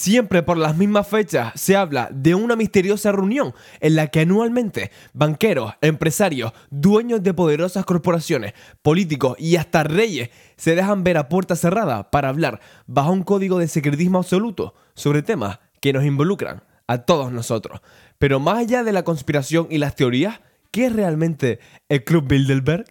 Siempre por las mismas fechas se habla de una misteriosa reunión en la que anualmente banqueros, empresarios, dueños de poderosas corporaciones, políticos y hasta reyes se dejan ver a puerta cerrada para hablar bajo un código de secretismo absoluto sobre temas que nos involucran a todos nosotros. Pero más allá de la conspiración y las teorías, ¿qué es realmente el Club Bilderberg?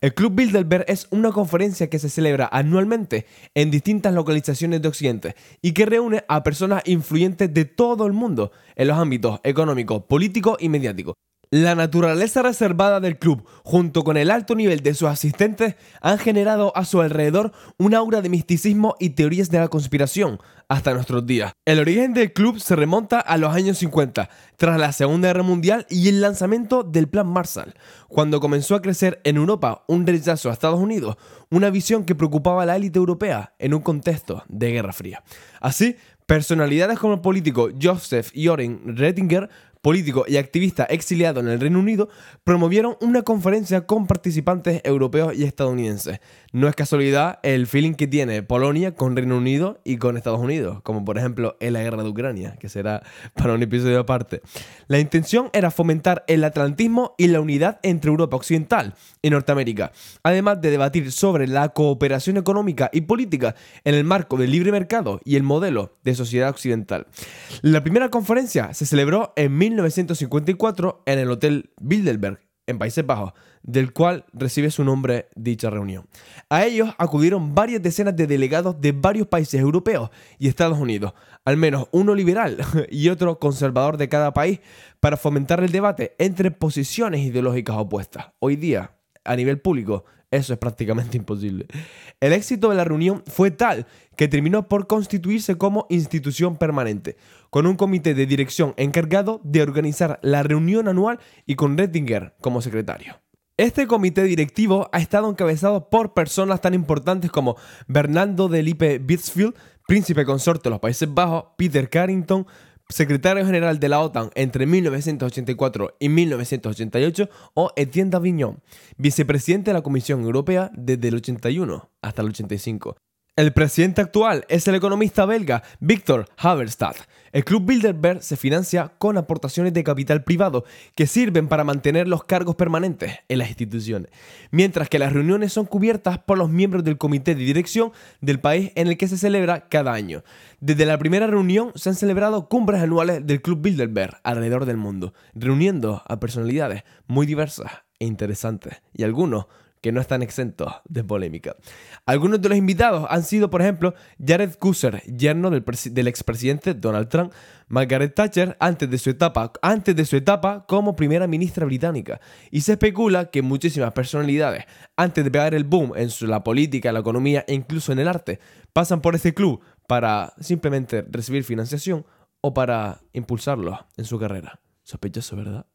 El Club Bilderberg es una conferencia que se celebra anualmente en distintas localizaciones de Occidente y que reúne a personas influyentes de todo el mundo en los ámbitos económico, político y mediático. La naturaleza reservada del club, junto con el alto nivel de sus asistentes, han generado a su alrededor un aura de misticismo y teorías de la conspiración hasta nuestros días. El origen del club se remonta a los años 50, tras la Segunda Guerra Mundial y el lanzamiento del Plan Marshall, cuando comenzó a crecer en Europa un rechazo a Estados Unidos, una visión que preocupaba a la élite europea en un contexto de Guerra Fría. Así, Personalidades como el político Joseph Joren Rettinger político y activista exiliado en el Reino Unido, promovieron una conferencia con participantes europeos y estadounidenses. No es casualidad el feeling que tiene Polonia con Reino Unido y con Estados Unidos, como por ejemplo en la guerra de Ucrania, que será para un episodio aparte. La intención era fomentar el atlantismo y la unidad entre Europa Occidental y Norteamérica, además de debatir sobre la cooperación económica y política en el marco del libre mercado y el modelo de sociedad occidental. La primera conferencia se celebró en 1954 en el Hotel Bilderberg, en Países Bajos, del cual recibe su nombre dicha reunión. A ellos acudieron varias decenas de delegados de varios países europeos y Estados Unidos, al menos uno liberal y otro conservador de cada país, para fomentar el debate entre posiciones ideológicas opuestas. Hoy día, a nivel público, eso es prácticamente imposible. El éxito de la reunión fue tal que terminó por constituirse como institución permanente, con un comité de dirección encargado de organizar la reunión anual y con Rettinger como secretario. Este comité directivo ha estado encabezado por personas tan importantes como Bernardo de Lippe Bitsfield, príncipe consorte de los Países Bajos, Peter Carrington, secretario general de la OTAN entre 1984 y 1988, o Etienne Davignon, vicepresidente de la Comisión Europea desde el 81 hasta el 85. El presidente actual es el economista belga Victor Haverstad. El Club Bilderberg se financia con aportaciones de capital privado que sirven para mantener los cargos permanentes en las instituciones, mientras que las reuniones son cubiertas por los miembros del comité de dirección del país en el que se celebra cada año. Desde la primera reunión se han celebrado cumbres anuales del Club Bilderberg alrededor del mundo, reuniendo a personalidades muy diversas e interesantes, y algunos que no están exentos de polémica. Algunos de los invitados han sido, por ejemplo, Jared Kushner, yerno del, del expresidente Donald Trump, Margaret Thatcher antes de, su etapa, antes de su etapa como primera ministra británica. Y se especula que muchísimas personalidades, antes de pegar el boom en la política, la economía e incluso en el arte, pasan por este club para simplemente recibir financiación o para impulsarlo en su carrera. Sospechoso, ¿verdad?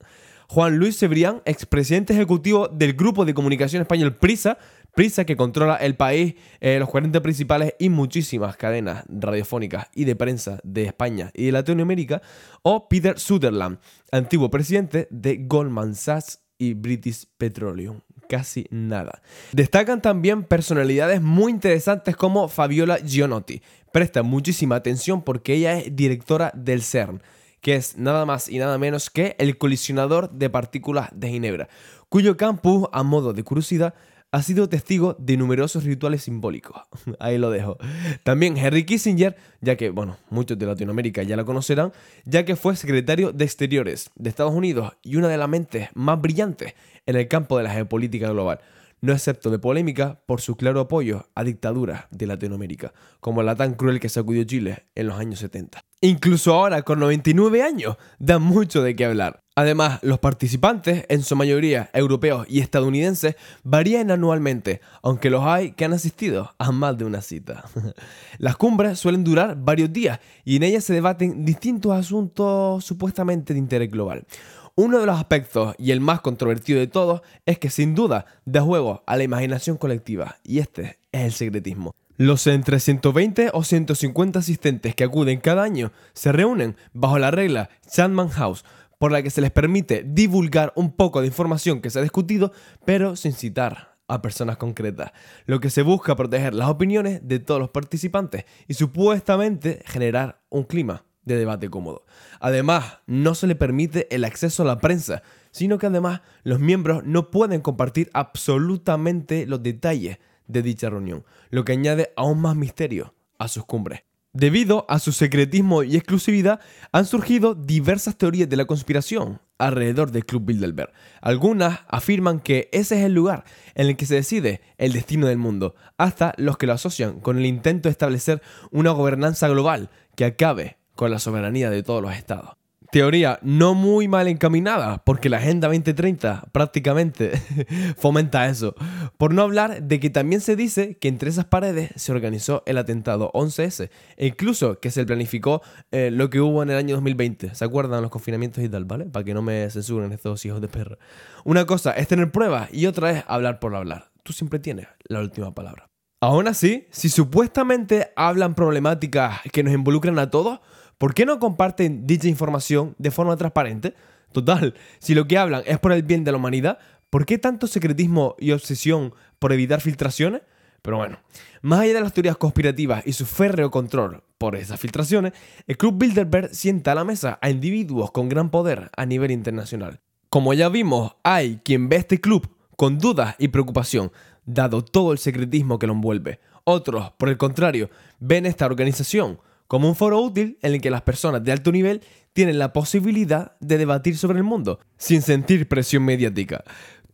Juan Luis Cebrián, expresidente ejecutivo del Grupo de Comunicación Español Prisa, Prisa que controla el país, eh, los 40 principales y muchísimas cadenas radiofónicas y de prensa de España y de Latinoamérica, o Peter Sutherland, antiguo presidente de Goldman Sachs y British Petroleum. Casi nada. Destacan también personalidades muy interesantes como Fabiola Gianotti. Presta muchísima atención porque ella es directora del CERN que es nada más y nada menos que el colisionador de partículas de Ginebra, cuyo campus, a modo de curiosidad, ha sido testigo de numerosos rituales simbólicos. Ahí lo dejo. También Henry Kissinger, ya que, bueno, muchos de Latinoamérica ya lo conocerán, ya que fue secretario de Exteriores de Estados Unidos y una de las mentes más brillantes en el campo de la geopolítica global no excepto de polémica por su claro apoyo a dictaduras de Latinoamérica, como la tan cruel que sacudió Chile en los años 70. Incluso ahora, con 99 años, da mucho de qué hablar. Además, los participantes, en su mayoría europeos y estadounidenses, varían anualmente, aunque los hay que han asistido a más de una cita. Las cumbres suelen durar varios días y en ellas se debaten distintos asuntos supuestamente de interés global. Uno de los aspectos, y el más controvertido de todos, es que sin duda da juego a la imaginación colectiva, y este es el secretismo. Los entre 120 o 150 asistentes que acuden cada año se reúnen bajo la regla Chapman House, por la que se les permite divulgar un poco de información que se ha discutido, pero sin citar a personas concretas, lo que se busca proteger las opiniones de todos los participantes y supuestamente generar un clima de debate cómodo. Además, no se le permite el acceso a la prensa, sino que además los miembros no pueden compartir absolutamente los detalles de dicha reunión, lo que añade aún más misterio a sus cumbres. Debido a su secretismo y exclusividad, han surgido diversas teorías de la conspiración alrededor del Club Bilderberg. Algunas afirman que ese es el lugar en el que se decide el destino del mundo, hasta los que lo asocian con el intento de establecer una gobernanza global que acabe con la soberanía de todos los estados. Teoría no muy mal encaminada, porque la Agenda 2030 prácticamente fomenta eso. Por no hablar de que también se dice que entre esas paredes se organizó el atentado 11S, e incluso que se planificó eh, lo que hubo en el año 2020. ¿Se acuerdan los confinamientos y tal, vale? Para que no me censuren estos hijos de perra. Una cosa es tener pruebas y otra es hablar por hablar. Tú siempre tienes la última palabra. Aún así, si supuestamente hablan problemáticas que nos involucran a todos, ¿Por qué no comparten dicha información de forma transparente? Total, si lo que hablan es por el bien de la humanidad, ¿por qué tanto secretismo y obsesión por evitar filtraciones? Pero bueno, más allá de las teorías conspirativas y su férreo control por esas filtraciones, el Club Bilderberg sienta a la mesa a individuos con gran poder a nivel internacional. Como ya vimos, hay quien ve este club con dudas y preocupación, dado todo el secretismo que lo envuelve. Otros, por el contrario, ven esta organización como un foro útil en el que las personas de alto nivel tienen la posibilidad de debatir sobre el mundo, sin sentir presión mediática.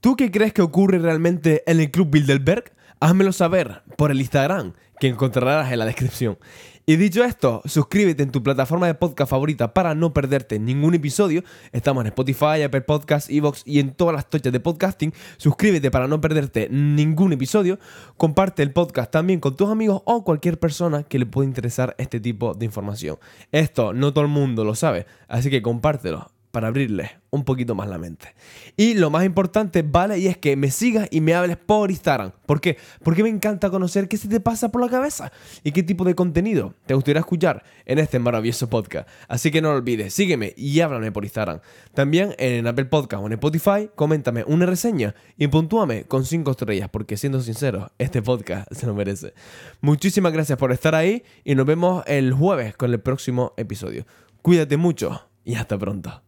¿Tú qué crees que ocurre realmente en el Club Bilderberg? Házmelo saber por el Instagram que encontrarás en la descripción. Y dicho esto, suscríbete en tu plataforma de podcast favorita para no perderte ningún episodio. Estamos en Spotify, Apple Podcasts, Evox y en todas las tochas de podcasting. Suscríbete para no perderte ningún episodio. Comparte el podcast también con tus amigos o cualquier persona que le pueda interesar este tipo de información. Esto no todo el mundo lo sabe, así que compártelo para abrirle un poquito más la mente. Y lo más importante, ¿vale? Y es que me sigas y me hables por Instagram. ¿Por qué? Porque me encanta conocer qué se te pasa por la cabeza y qué tipo de contenido te gustaría escuchar en este maravilloso podcast. Así que no lo olvides, sígueme y háblame por Instagram. También en Apple Podcast o en Spotify, coméntame una reseña y puntúame con 5 estrellas, porque siendo sincero, este podcast se lo merece. Muchísimas gracias por estar ahí y nos vemos el jueves con el próximo episodio. Cuídate mucho y hasta pronto.